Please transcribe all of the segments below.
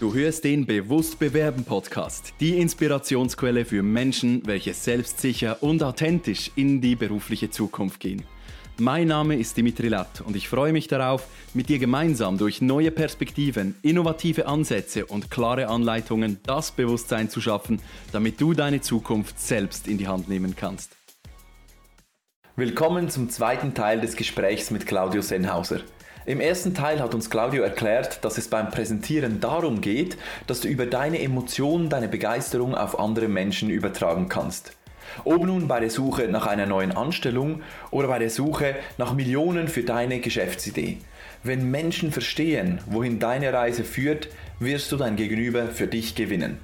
Du hörst den Bewusst Bewerben Podcast, die Inspirationsquelle für Menschen, welche selbstsicher und authentisch in die berufliche Zukunft gehen. Mein Name ist Dimitri Latt und ich freue mich darauf, mit dir gemeinsam durch neue Perspektiven, innovative Ansätze und klare Anleitungen das Bewusstsein zu schaffen, damit du deine Zukunft selbst in die Hand nehmen kannst. Willkommen zum zweiten Teil des Gesprächs mit Claudio Sennhauser. Im ersten Teil hat uns Claudio erklärt, dass es beim Präsentieren darum geht, dass du über deine Emotionen deine Begeisterung auf andere Menschen übertragen kannst. Ob nun bei der Suche nach einer neuen Anstellung oder bei der Suche nach Millionen für deine Geschäftsidee. Wenn Menschen verstehen, wohin deine Reise führt, wirst du dein Gegenüber für dich gewinnen.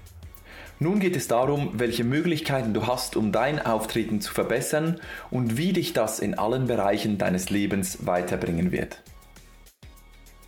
Nun geht es darum, welche Möglichkeiten du hast, um dein Auftreten zu verbessern und wie dich das in allen Bereichen deines Lebens weiterbringen wird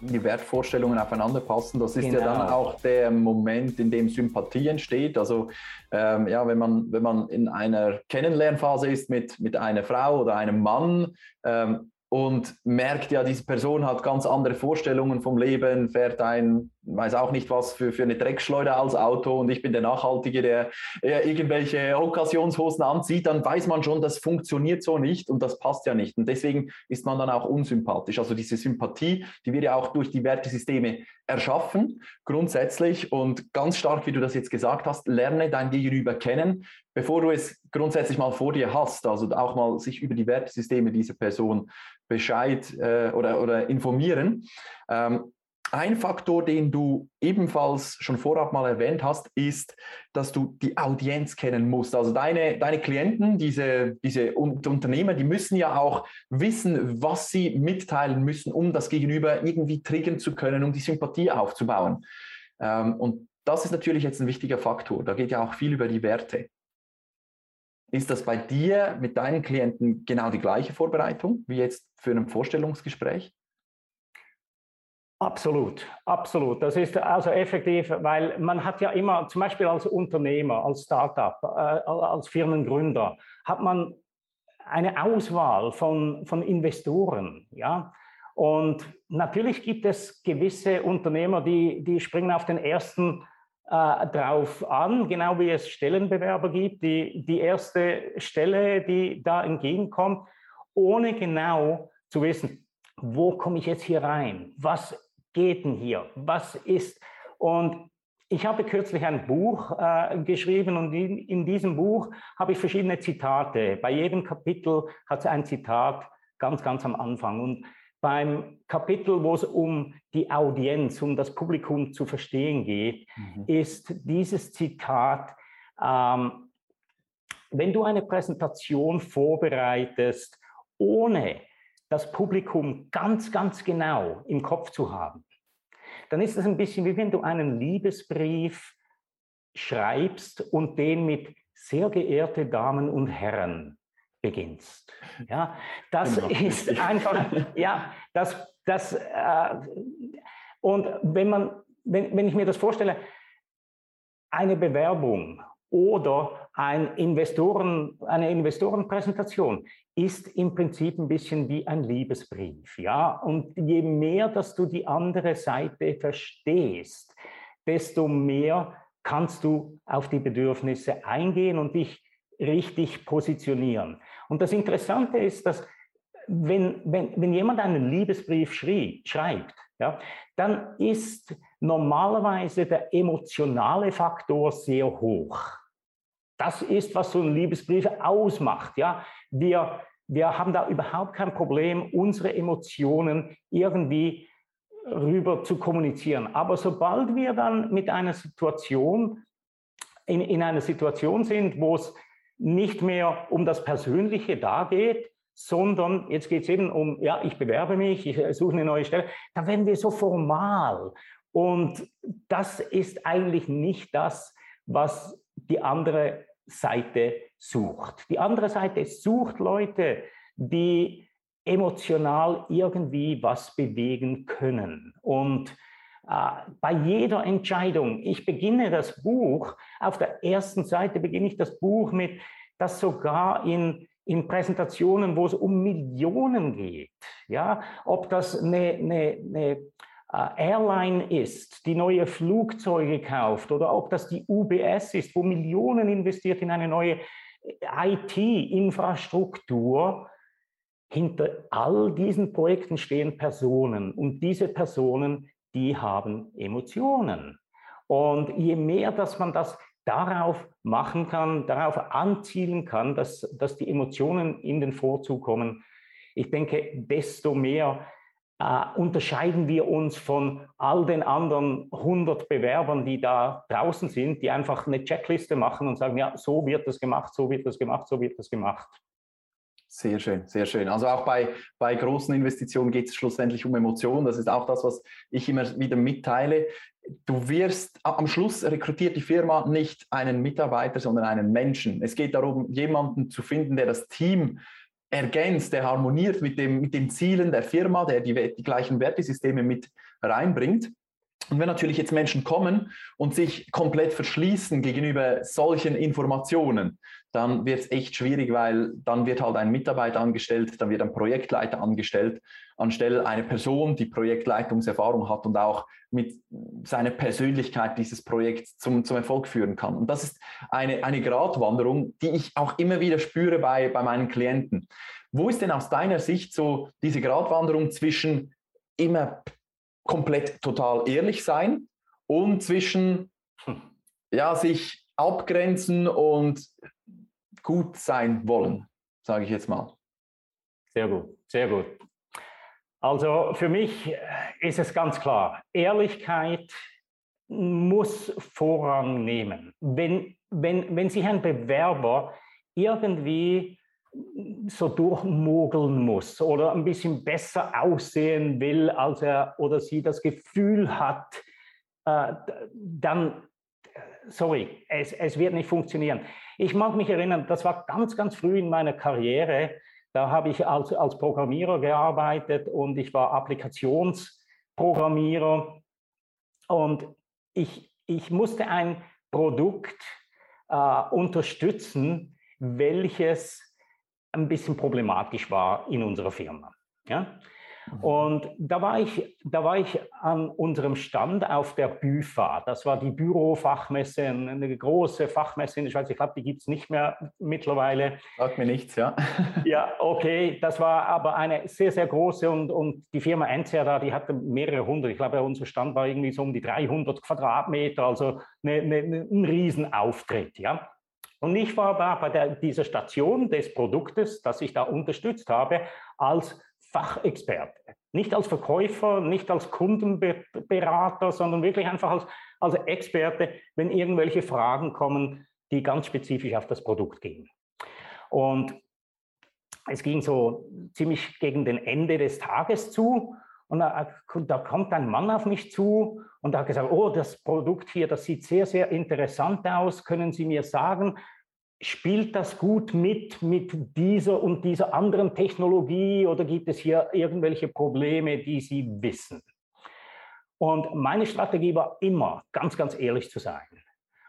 die Wertvorstellungen aufeinander passen. Das ist genau. ja dann genau. auch der Moment, in dem Sympathie entsteht. Also ähm, ja, wenn man, wenn man in einer Kennenlernphase ist mit, mit einer Frau oder einem Mann, ähm, und merkt ja, diese Person hat ganz andere Vorstellungen vom Leben, fährt ein, weiß auch nicht was für, für eine Dreckschleuder als Auto und ich bin der Nachhaltige, der irgendwelche Okkasionshosen anzieht, dann weiß man schon, das funktioniert so nicht und das passt ja nicht. Und deswegen ist man dann auch unsympathisch. Also diese Sympathie, die wird ja auch durch die Wertesysteme erschaffen, grundsätzlich und ganz stark, wie du das jetzt gesagt hast, lerne dein Gegenüber kennen, bevor du es grundsätzlich mal vor dir hast, also auch mal sich über die Wertesysteme dieser Person Bescheid äh, oder, oder informieren. Ähm, ein Faktor, den du ebenfalls schon vorab mal erwähnt hast, ist, dass du die Audienz kennen musst. Also deine, deine Klienten, diese, diese Unternehmer, die müssen ja auch wissen, was sie mitteilen müssen, um das Gegenüber irgendwie triggern zu können, um die Sympathie aufzubauen. Ähm, und das ist natürlich jetzt ein wichtiger Faktor. Da geht ja auch viel über die Werte. Ist das bei dir mit deinen Klienten genau die gleiche Vorbereitung wie jetzt für ein Vorstellungsgespräch? Absolut, absolut. Das ist also effektiv, weil man hat ja immer, zum Beispiel als Unternehmer, als Startup, äh, als Firmengründer, hat man eine Auswahl von, von Investoren, ja. Und natürlich gibt es gewisse Unternehmer, die, die springen auf den ersten äh, drauf an, genau wie es Stellenbewerber gibt, die, die erste Stelle, die da entgegenkommt, ohne genau zu wissen, wo komme ich jetzt hier rein? Was geht denn hier? Was ist? Und ich habe kürzlich ein Buch äh, geschrieben und in, in, diesem Buch habe ich verschiedene Zitate. Bei jedem Kapitel hat es ein Zitat ganz, ganz am Anfang. Und beim Kapitel, wo es um die Audienz, um das Publikum zu verstehen geht, mhm. ist dieses Zitat, ähm, wenn du eine Präsentation vorbereitest, ohne das Publikum ganz, ganz genau im Kopf zu haben, dann ist es ein bisschen wie wenn du einen Liebesbrief schreibst und den mit sehr geehrte Damen und Herren beginnst. Ja, das genau. ist einfach, ja, das, das, äh, und wenn man, wenn, wenn ich mir das vorstelle, eine Bewerbung oder ein Investoren, eine Investorenpräsentation ist im Prinzip ein bisschen wie ein Liebesbrief, ja. Und je mehr, dass du die andere Seite verstehst, desto mehr kannst du auf die Bedürfnisse eingehen und dich richtig positionieren. Und das Interessante ist, dass wenn, wenn, wenn jemand einen Liebesbrief schrie, schreibt, ja, dann ist normalerweise der emotionale Faktor sehr hoch. Das ist, was so ein Liebesbrief ausmacht. Ja, wir, wir haben da überhaupt kein Problem, unsere Emotionen irgendwie rüber zu kommunizieren. Aber sobald wir dann mit einer Situation in, in einer Situation sind, wo es nicht mehr um das Persönliche da geht, sondern jetzt geht es eben um, ja, ich bewerbe mich, ich suche eine neue Stelle, dann werden wir so formal. Und das ist eigentlich nicht das, was die andere Seite sucht. Die andere Seite sucht Leute, die emotional irgendwie was bewegen können. Und äh, bei jeder Entscheidung, ich beginne das Buch, auf der ersten Seite beginne ich das Buch mit, dass sogar in, in Präsentationen, wo es um Millionen geht, ja, ob das eine, eine, eine Airline ist, die neue Flugzeuge kauft oder ob das die UBS ist, wo Millionen investiert in eine neue IT-Infrastruktur, hinter all diesen Projekten stehen Personen und diese Personen, die haben Emotionen. Und je mehr, dass man das darauf machen kann, darauf anzielen kann, dass, dass die Emotionen in den Vorzug kommen, ich denke, desto mehr äh, unterscheiden wir uns von all den anderen 100 Bewerbern, die da draußen sind, die einfach eine Checkliste machen und sagen, ja, so wird das gemacht, so wird das gemacht, so wird das gemacht. Sehr schön, sehr schön. Also auch bei, bei großen Investitionen geht es schlussendlich um Emotionen. Das ist auch das, was ich immer wieder mitteile. Du wirst am Schluss rekrutiert die Firma nicht einen Mitarbeiter, sondern einen Menschen. Es geht darum, jemanden zu finden, der das Team ergänzt, der harmoniert mit, dem, mit den Zielen der Firma, der die, die gleichen Wertesysteme mit reinbringt. Und wenn natürlich jetzt Menschen kommen und sich komplett verschließen gegenüber solchen Informationen, dann wird es echt schwierig, weil dann wird halt ein Mitarbeiter angestellt, dann wird ein Projektleiter angestellt, anstelle einer Person, die Projektleitungserfahrung hat und auch mit seiner Persönlichkeit dieses Projekt zum, zum Erfolg führen kann. Und das ist eine, eine Gratwanderung, die ich auch immer wieder spüre bei, bei meinen Klienten. Wo ist denn aus deiner Sicht so diese Gratwanderung zwischen immer komplett total ehrlich sein und zwischen hm. ja, sich abgrenzen und gut sein wollen, sage ich jetzt mal. Sehr gut, sehr gut. Also für mich ist es ganz klar, Ehrlichkeit muss Vorrang nehmen. Wenn, wenn, wenn sich ein Bewerber irgendwie so durchmogeln muss oder ein bisschen besser aussehen will, als er oder sie das Gefühl hat, äh, dann, sorry, es, es wird nicht funktionieren. Ich mag mich erinnern, das war ganz, ganz früh in meiner Karriere. Da habe ich als, als Programmierer gearbeitet und ich war Applikationsprogrammierer. Und ich, ich musste ein Produkt äh, unterstützen, welches ein bisschen problematisch war in unserer Firma. Ja? Mhm. Und da war, ich, da war ich an unserem Stand auf der BÜFA. Das war die Bürofachmesse, eine große Fachmesse in der Schweiz. Ich glaube, die gibt es nicht mehr mittlerweile. Sagt mir nichts, ja. ja, okay. Das war aber eine sehr, sehr große und, und die Firma Enzer da, die hatte mehrere hundert. Ich glaube, unser Stand war irgendwie so um die 300 Quadratmeter, also eine, eine, ein Riesenauftritt, ja. Und ich war da bei der, dieser Station des Produktes, das ich da unterstützt habe, als Fachexperte. Nicht als Verkäufer, nicht als Kundenberater, sondern wirklich einfach als, als Experte, wenn irgendwelche Fragen kommen, die ganz spezifisch auf das Produkt gehen. Und es ging so ziemlich gegen den Ende des Tages zu. Und da, kommt ein Mann auf mich zu und hat gesagt, oh, das Produkt hier, das sieht sehr, sehr interessant aus. Können Sie mir sagen, spielt das gut mit, mit dieser und dieser anderen Technologie oder gibt es hier irgendwelche Probleme, die Sie wissen? Und meine Strategie war immer, ganz, ganz ehrlich zu sein.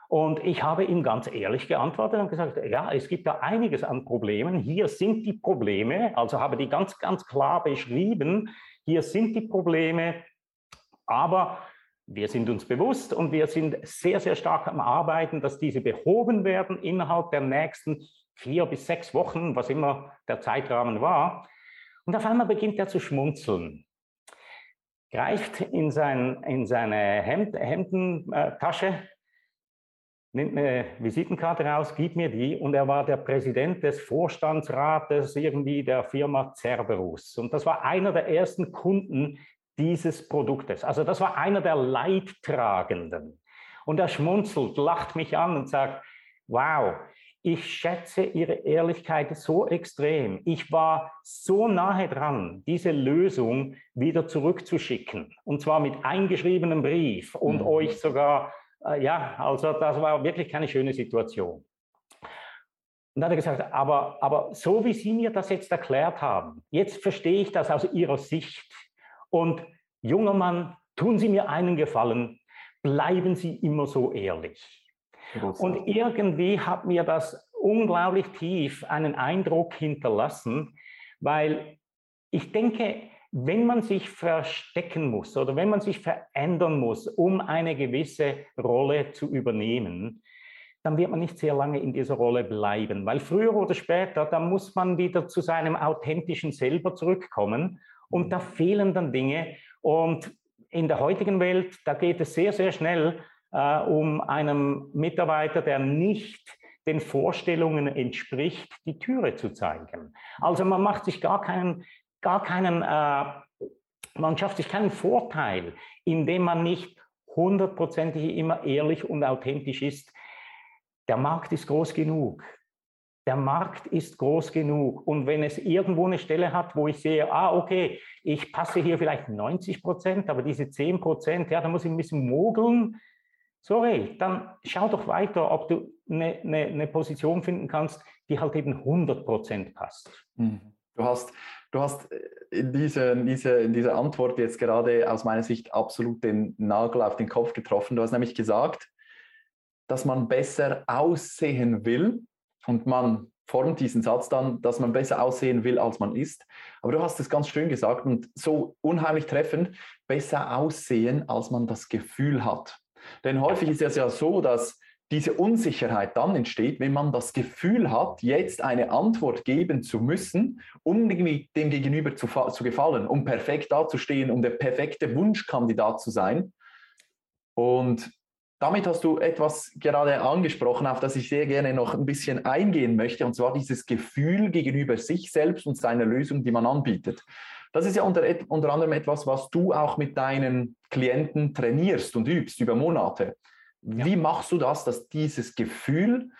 Und ich habe ihm ganz ehrlich geantwortet und gesagt, ja, es gibt da einiges an Problemen. Hier sind die Probleme, also habe die ganz, ganz klar beschrieben, hier sind die Probleme, aber wir sind uns bewusst und wir sind sehr, sehr stark am Arbeiten, dass diese behoben werden innerhalb der nächsten vier bis sechs Wochen, was immer der Zeitrahmen war. Und auf einmal beginnt er zu schmunzeln, greift in, sein, in seine Hemd, Hemdentasche, nimmt eine Visitenkarte raus, gibt mir die und er war der Präsident des Vorstandsrates irgendwie der Firma Cerberus. Und das war einer der ersten Kunden, dieses Produktes. Also das war einer der Leidtragenden. Und er schmunzelt, lacht mich an und sagt, wow, ich schätze Ihre Ehrlichkeit so extrem. Ich war so nahe dran, diese Lösung wieder zurückzuschicken. Und zwar mit eingeschriebenem Brief und mhm. euch sogar, ja, also das war wirklich keine schöne Situation. Und dann hat er gesagt, aber, aber so wie Sie mir das jetzt erklärt haben, jetzt verstehe ich das aus Ihrer Sicht. Und junger Mann, tun Sie mir einen Gefallen, bleiben Sie immer so ehrlich. Und irgendwie hat mir das unglaublich tief einen Eindruck hinterlassen, weil ich denke, wenn man sich verstecken muss oder wenn man sich verändern muss, um eine gewisse Rolle zu übernehmen, dann wird man nicht sehr lange in dieser Rolle bleiben, weil früher oder später, da muss man wieder zu seinem authentischen Selber zurückkommen und da fehlen dann Dinge und in der heutigen Welt, da geht es sehr, sehr schnell äh, um einen Mitarbeiter, der nicht den Vorstellungen entspricht, die Türe zu zeigen. Also man macht sich gar keinen, gar keinen, äh, man schafft sich keinen Vorteil, indem man nicht hundertprozentig immer ehrlich und authentisch ist. Der Markt ist groß genug. Der Markt ist groß genug. Und wenn es irgendwo eine Stelle hat, wo ich sehe, ah, okay, ich passe hier vielleicht 90 Prozent, aber diese 10 Prozent, ja, da muss ich ein bisschen mogeln. Sorry, dann schau doch weiter, ob du eine, eine, eine Position finden kannst, die halt eben 100 Prozent passt. Mhm. Du hast, du hast äh, in, diese, in, diese, in dieser Antwort jetzt gerade aus meiner Sicht absolut den Nagel auf den Kopf getroffen. Du hast nämlich gesagt, dass man besser aussehen will und man formt diesen Satz dann, dass man besser aussehen will, als man ist. Aber du hast es ganz schön gesagt und so unheimlich treffend, besser aussehen, als man das Gefühl hat. Denn häufig ist es ja so, dass diese Unsicherheit dann entsteht, wenn man das Gefühl hat, jetzt eine Antwort geben zu müssen, um dem Gegenüber zu, zu gefallen, um perfekt dazustehen, um der perfekte Wunschkandidat zu sein. Und damit hast du etwas gerade angesprochen, auf das ich sehr gerne noch ein bisschen eingehen möchte, und zwar dieses Gefühl gegenüber sich selbst und seiner Lösung, die man anbietet. Das ist ja unter, unter anderem etwas, was du auch mit deinen Klienten trainierst und übst über Monate. Wie ja. machst du das, dass dieses Gefühl,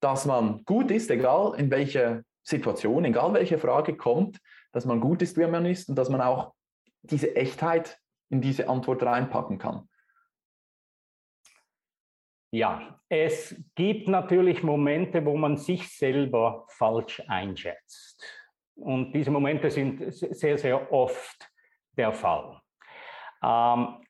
dass man gut ist, egal in welcher Situation, egal welche Frage kommt, dass man gut ist, wie man ist und dass man auch diese Echtheit in diese Antwort reinpacken kann? Ja, es gibt natürlich Momente, wo man sich selber falsch einschätzt. Und diese Momente sind sehr, sehr oft der Fall. Ähm,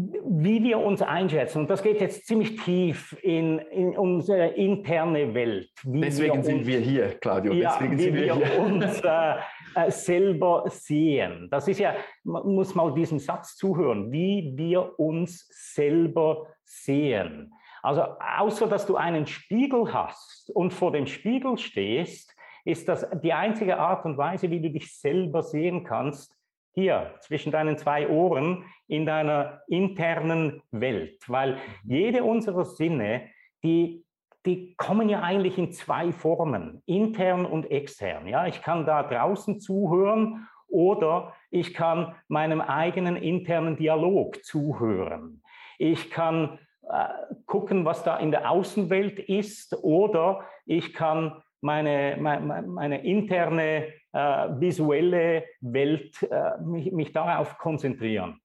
wie wir uns einschätzen, und das geht jetzt ziemlich tief in, in unsere interne Welt. Deswegen wir sind wir hier, Claudio. Ja, Deswegen wie sind wir, wir uns äh, äh, selber sehen. Das ist ja, man muss mal diesen Satz zuhören, wie wir uns selber sehen. Also außer dass du einen Spiegel hast und vor dem Spiegel stehst, ist das die einzige Art und Weise, wie du dich selber sehen kannst, hier zwischen deinen zwei Ohren in deiner internen Welt, weil jede unserer Sinne, die, die kommen ja eigentlich in zwei Formen, intern und extern. Ja, ich kann da draußen zuhören oder ich kann meinem eigenen internen Dialog zuhören. Ich kann äh, gucken, was da in der Außenwelt ist oder ich kann meine, meine, meine interne visuelle Welt, äh, mich, mich darauf konzentrieren.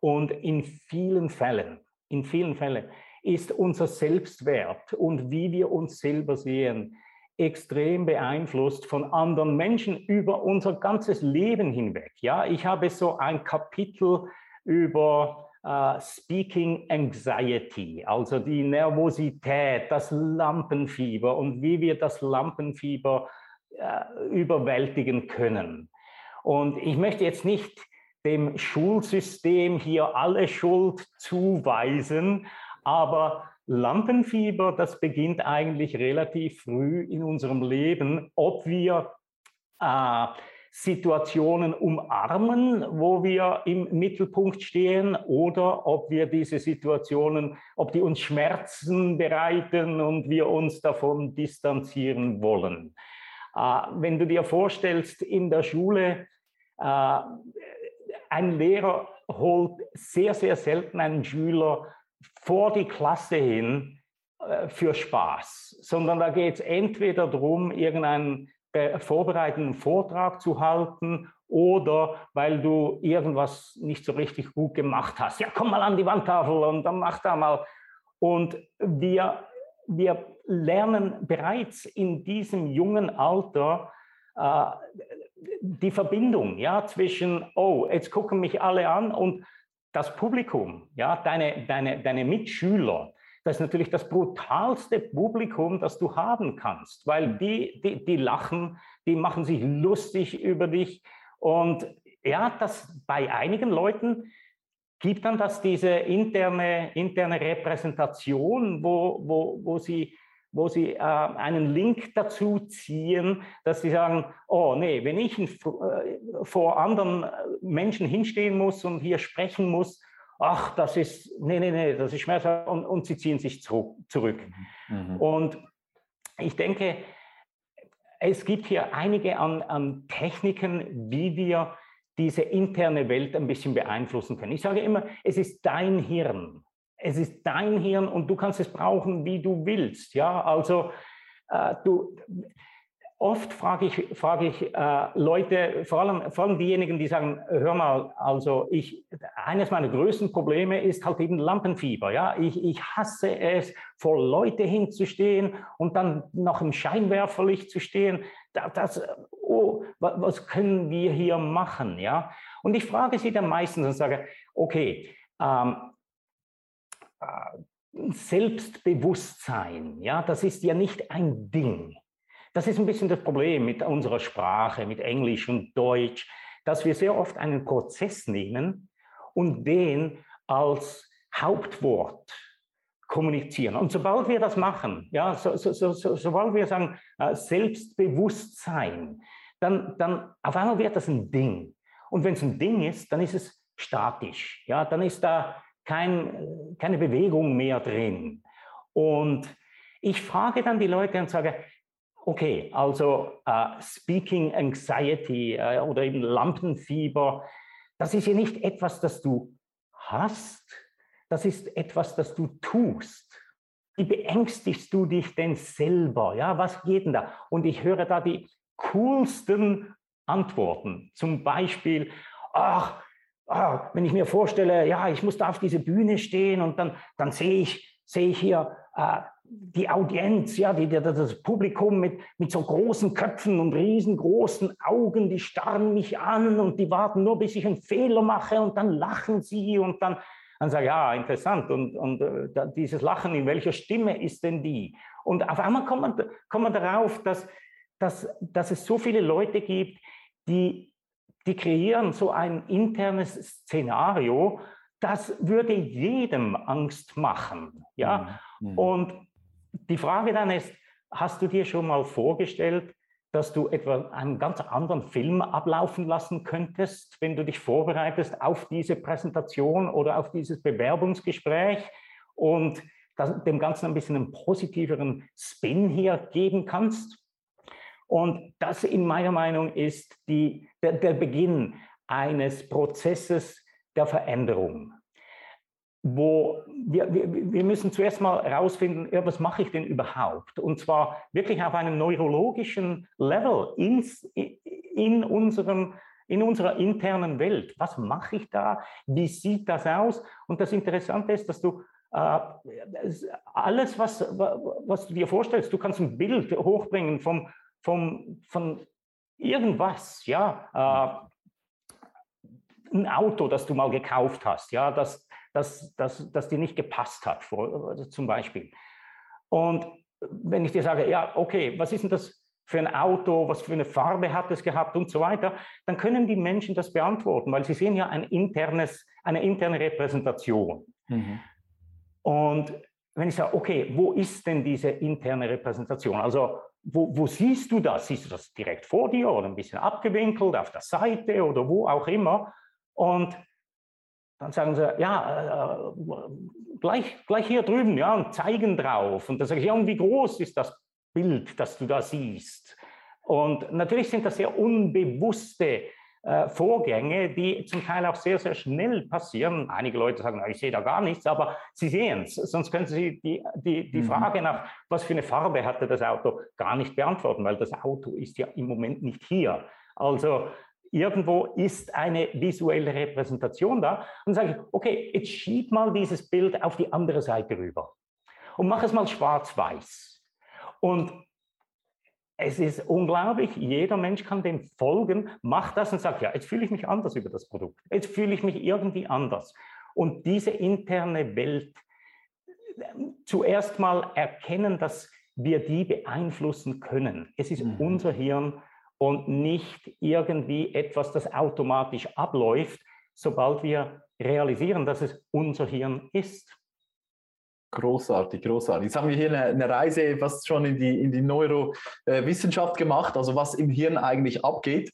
Und in vielen Fällen, in vielen Fällen ist unser Selbstwert und wie wir uns selber sehen extrem beeinflusst von anderen Menschen über unser ganzes Leben hinweg. Ja, ich habe so ein Kapitel über uh, Speaking Anxiety, also die Nervosität, das Lampenfieber und wie wir das Lampenfieber überwältigen können. Und ich möchte jetzt nicht dem Schulsystem hier alle Schuld zuweisen, aber Lampenfieber, das beginnt eigentlich relativ früh in unserem Leben, ob wir äh, Situationen umarmen, wo wir im Mittelpunkt stehen, oder ob wir diese Situationen, ob die uns Schmerzen bereiten und wir uns davon distanzieren wollen. Äh, wenn du dir vorstellst, in der Schule, äh, ein Lehrer holt sehr, sehr selten einen Schüler vor die Klasse hin äh, für Spaß, sondern da geht es entweder darum, irgendeinen vorbereitenden Vortrag zu halten oder weil du irgendwas nicht so richtig gut gemacht hast. Ja, komm mal an die Wandtafel und dann mach da mal. Und wir, wir lernen bereits in diesem jungen Alter äh, die Verbindung ja, zwischen, oh, jetzt gucken mich alle an und das Publikum, ja, deine, deine, deine Mitschüler, das ist natürlich das brutalste Publikum, das du haben kannst, weil die, die, die lachen, die machen sich lustig über dich. Und ja, das bei einigen Leuten gibt dann das diese interne, interne Repräsentation, wo, wo, wo sie wo sie äh, einen Link dazu ziehen, dass sie sagen, oh nee, wenn ich äh, vor anderen Menschen hinstehen muss und hier sprechen muss, ach, das ist, nee, nee, nee, das ist schmerzhaft und, und sie ziehen sich zurück. Mhm. Und ich denke, es gibt hier einige an, an Techniken, wie wir diese interne Welt ein bisschen beeinflussen können. Ich sage immer, es ist dein Hirn. Es ist dein Hirn und du kannst es brauchen, wie du willst. Ja, also äh, du, oft frage ich, frage ich äh, Leute, vor allem, vor allem diejenigen, die sagen, hör mal, also ich, eines meiner größten Probleme ist halt eben Lampenfieber. Ja, ich, ich hasse es, vor Leute hinzustehen und dann noch im Scheinwerferlicht zu stehen. Das, oh, was können wir hier machen? Ja, und ich frage sie dann meistens und sage, okay, ähm, äh, Selbstbewusstsein, ja, das ist ja nicht ein Ding. Das ist ein bisschen das Problem mit unserer Sprache, mit Englisch und Deutsch, dass wir sehr oft einen Prozess nehmen und den als Hauptwort kommunizieren. Und sobald wir das machen, ja, so, so, so, sobald wir sagen äh, Selbstbewusstsein, dann, dann auf einmal wird das ein Ding. Und wenn es ein Ding ist, dann ist es statisch. Ja, dann ist da kein, keine Bewegung mehr drin. Und ich frage dann die Leute und sage, Okay, also uh, Speaking Anxiety uh, oder eben Lampenfieber, das ist ja nicht etwas, das du hast, das ist etwas, das du tust. Wie beängstigst du dich denn selber? Ja, was geht denn da? Und ich höre da die coolsten Antworten. Zum Beispiel, ach, ach wenn ich mir vorstelle, ja, ich muss da auf diese Bühne stehen und dann, dann sehe ich, sehe ich hier äh, die Audienz, ja, die, das Publikum mit, mit so großen Köpfen und riesengroßen Augen, die starren mich an und die warten nur, bis ich einen Fehler mache und dann lachen sie und dann, dann sage ich, ja, interessant. Und, und äh, dieses Lachen, in welcher Stimme ist denn die? Und auf einmal kommt man, kommt man darauf, dass, dass, dass es so viele Leute gibt, die, die kreieren so ein internes Szenario, das würde jedem Angst machen. Ja? Mhm. mhm. Und die Frage dann ist, hast du dir schon mal vorgestellt, dass du etwa einen ganz anderen Film ablaufen lassen könntest, wenn du dich vorbereitest auf diese Präsentation oder auf dieses Bewerbungsgespräch und dem Ganzen ein bisschen einen positiveren Spin hier geben kannst? Und das in meiner Meinung ist die, der, der Beginn eines Prozesses der Veränderung wo wir, wir, wir müssen zuerst mal herausfinden, ja, was mache ich denn überhaupt? Und zwar wirklich auf einem neurologischen Level ins, in, unserem, in unserer internen Welt. Was mache ich da? Wie sieht das aus? Und das Interessante ist, dass du äh, alles, was, was du dir vorstellst, du kannst ein Bild hochbringen vom, vom, von irgendwas, ja, äh, ein Auto, das du mal gekauft hast, ja, das das, das, das dir nicht gepasst hat, also zum Beispiel. Und wenn ich dir sage, ja, okay, was ist denn das für ein Auto, was für eine Farbe hat es gehabt und so weiter, dann können die Menschen das beantworten, weil sie sehen ja ein internes, eine interne Repräsentation. Mhm. Und wenn ich sage, okay, wo ist denn diese interne Repräsentation? Also wo, wo, siehst du das? Siehst du das direkt vor dir oder ein bisschen abgewinkelt auf der Seite oder wo auch immer? Und dann sagen sie, ja, äh, gleich, gleich hier drüben, ja, und zeigen drauf. Und dann sage ich, ja, und wie groß ist das Bild, das du da siehst? Und natürlich sind das sehr unbewusste äh, Vorgänge, die zum Teil auch sehr, sehr schnell passieren. Einige Leute sagen, ich sehe da gar nichts, aber sie sehen es. Sonst können sie die, die, die mhm. Frage nach, was für eine Farbe hatte das Auto, gar nicht beantworten, weil das Auto ist ja im Moment nicht hier. Also irgendwo ist eine visuelle Repräsentation da. Und sage ich, okay, jetzt schieb mal dieses Bild auf die andere Seite rüber und mach es mal schwarz-weiß. Und es ist unglaublich, jeder Mensch kann dem folgen, macht das und sagt, ja, jetzt fühle ich mich anders über das Produkt, jetzt fühle ich mich irgendwie anders. Und diese interne Welt zuerst mal erkennen, dass wir die beeinflussen können. Es ist mhm. unser Hirn und nicht irgendwie etwas, das automatisch abläuft, sobald wir realisieren, dass es unser Hirn ist. Großartig, großartig. Jetzt haben wir hier eine, eine Reise fast schon in die, in die Neurowissenschaft gemacht, also was im Hirn eigentlich abgeht.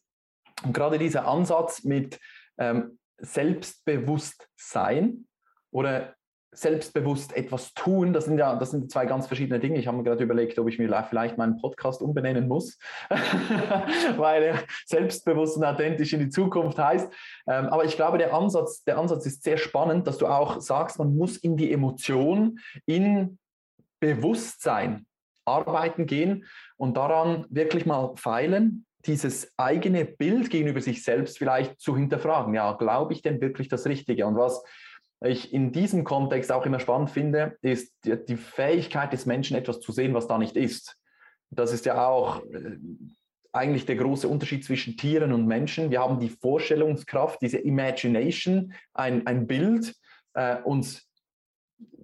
Und gerade dieser Ansatz mit ähm, Selbstbewusstsein oder selbstbewusst etwas tun, das sind ja das sind zwei ganz verschiedene Dinge. Ich habe mir gerade überlegt, ob ich mir vielleicht meinen Podcast umbenennen muss, weil selbstbewusst und authentisch in die Zukunft heißt. Ähm, aber ich glaube, der Ansatz, der Ansatz ist sehr spannend, dass du auch sagst, man muss in die Emotion, in Bewusstsein arbeiten gehen und daran wirklich mal feilen, dieses eigene Bild gegenüber sich selbst vielleicht zu hinterfragen. Ja, glaube ich denn wirklich das Richtige? Und was ich in diesem Kontext auch immer spannend finde, ist die, Fähigkeit des Menschen, etwas zu sehen, was da nicht ist. Das ist ja auch äh, eigentlich der große Unterschied zwischen Tieren und Menschen. Wir haben die Vorstellungskraft, diese Imagination, ein, ein Bild, äh, uns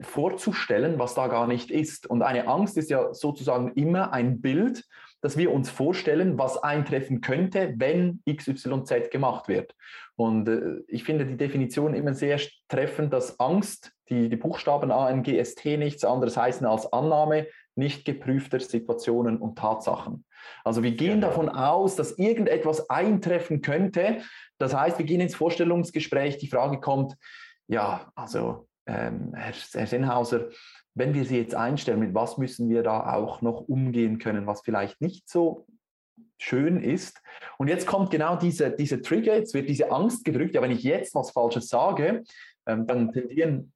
vorzustellen, was da gar nicht ist. Und eine Angst ist ja sozusagen immer ein Bild, dass wir uns vorstellen, was eintreffen könnte, wenn XYZ gemacht wird. Und äh, ich finde die Definition immer sehr treffend, dass Angst, die, die Buchstaben A, N, G, S, T nichts anderes heißen als Annahme nicht geprüfter Situationen und Tatsachen. Also wir gehen davon aus, dass irgendetwas eintreffen könnte. Das heißt, wir gehen ins Vorstellungsgespräch, die Frage kommt, ja, also ähm, Herr, Herr Sennhauser, wenn wir sie jetzt einstellen, mit was müssen wir da auch noch umgehen können, was vielleicht nicht so schön ist. Und jetzt kommt genau diese, diese Trigger, jetzt wird diese Angst gedrückt, ja, wenn ich jetzt was Falsches sage, ähm, dann tendieren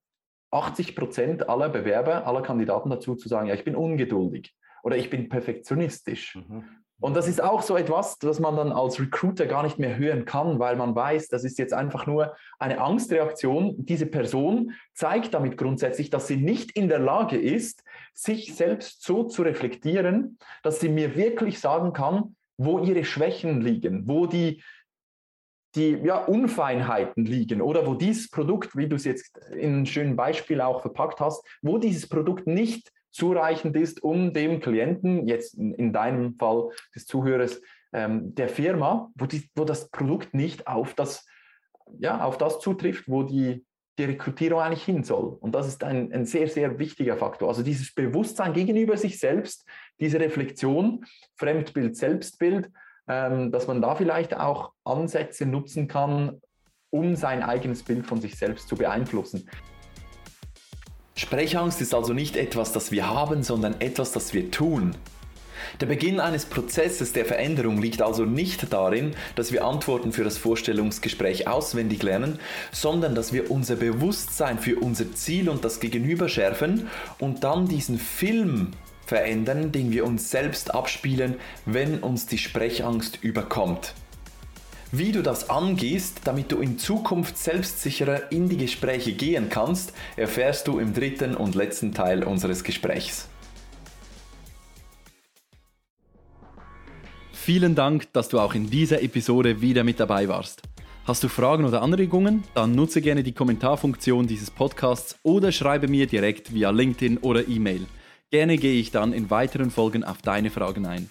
80 Prozent aller Bewerber, aller Kandidaten dazu zu sagen, ja, ich bin ungeduldig oder ich bin perfektionistisch. Mhm. Und das ist auch so etwas, das man dann als Recruiter gar nicht mehr hören kann, weil man weiß, das ist jetzt einfach nur eine Angstreaktion. Diese Person zeigt damit grundsätzlich, dass sie nicht in der Lage ist, sich selbst so zu reflektieren, dass sie mir wirklich sagen kann, wo ihre Schwächen liegen, wo die, die ja, Unfeinheiten liegen oder wo dieses Produkt, wie du es jetzt in einem schönen Beispiel auch verpackt hast, wo dieses Produkt nicht zureichend ist, um dem Klienten, jetzt in, in deinem Fall des Zuhörers, ähm, der Firma, wo, die, wo das Produkt nicht auf das, ja, auf das zutrifft, wo die, die Rekrutierung eigentlich hin soll. Und das ist ein, ein sehr, sehr wichtiger Faktor. Also dieses Bewusstsein gegenüber sich selbst, diese Reflexion, Fremdbild, Selbstbild, ähm, dass man da vielleicht auch Ansätze nutzen kann, um sein eigenes Bild von sich selbst zu beeinflussen. Sprechangst ist also nicht etwas, das wir haben, sondern etwas, das wir tun. Der Beginn eines Prozesses der Veränderung liegt also nicht darin, dass wir Antworten für das Vorstellungsgespräch auswendig lernen, sondern dass wir unser Bewusstsein für unser Ziel und das Gegenüber schärfen und dann diesen Film verändern, den wir uns selbst abspielen, wenn uns die Sprechangst überkommt. Wie du das angehst, damit du in Zukunft selbstsicherer in die Gespräche gehen kannst, erfährst du im dritten und letzten Teil unseres Gesprächs. Vielen Dank, dass du auch in dieser Episode wieder mit dabei warst. Hast du Fragen oder Anregungen? Dann nutze gerne die Kommentarfunktion dieses Podcasts oder schreibe mir direkt via LinkedIn oder E-Mail. Gerne gehe ich dann in weiteren Folgen auf deine Fragen ein.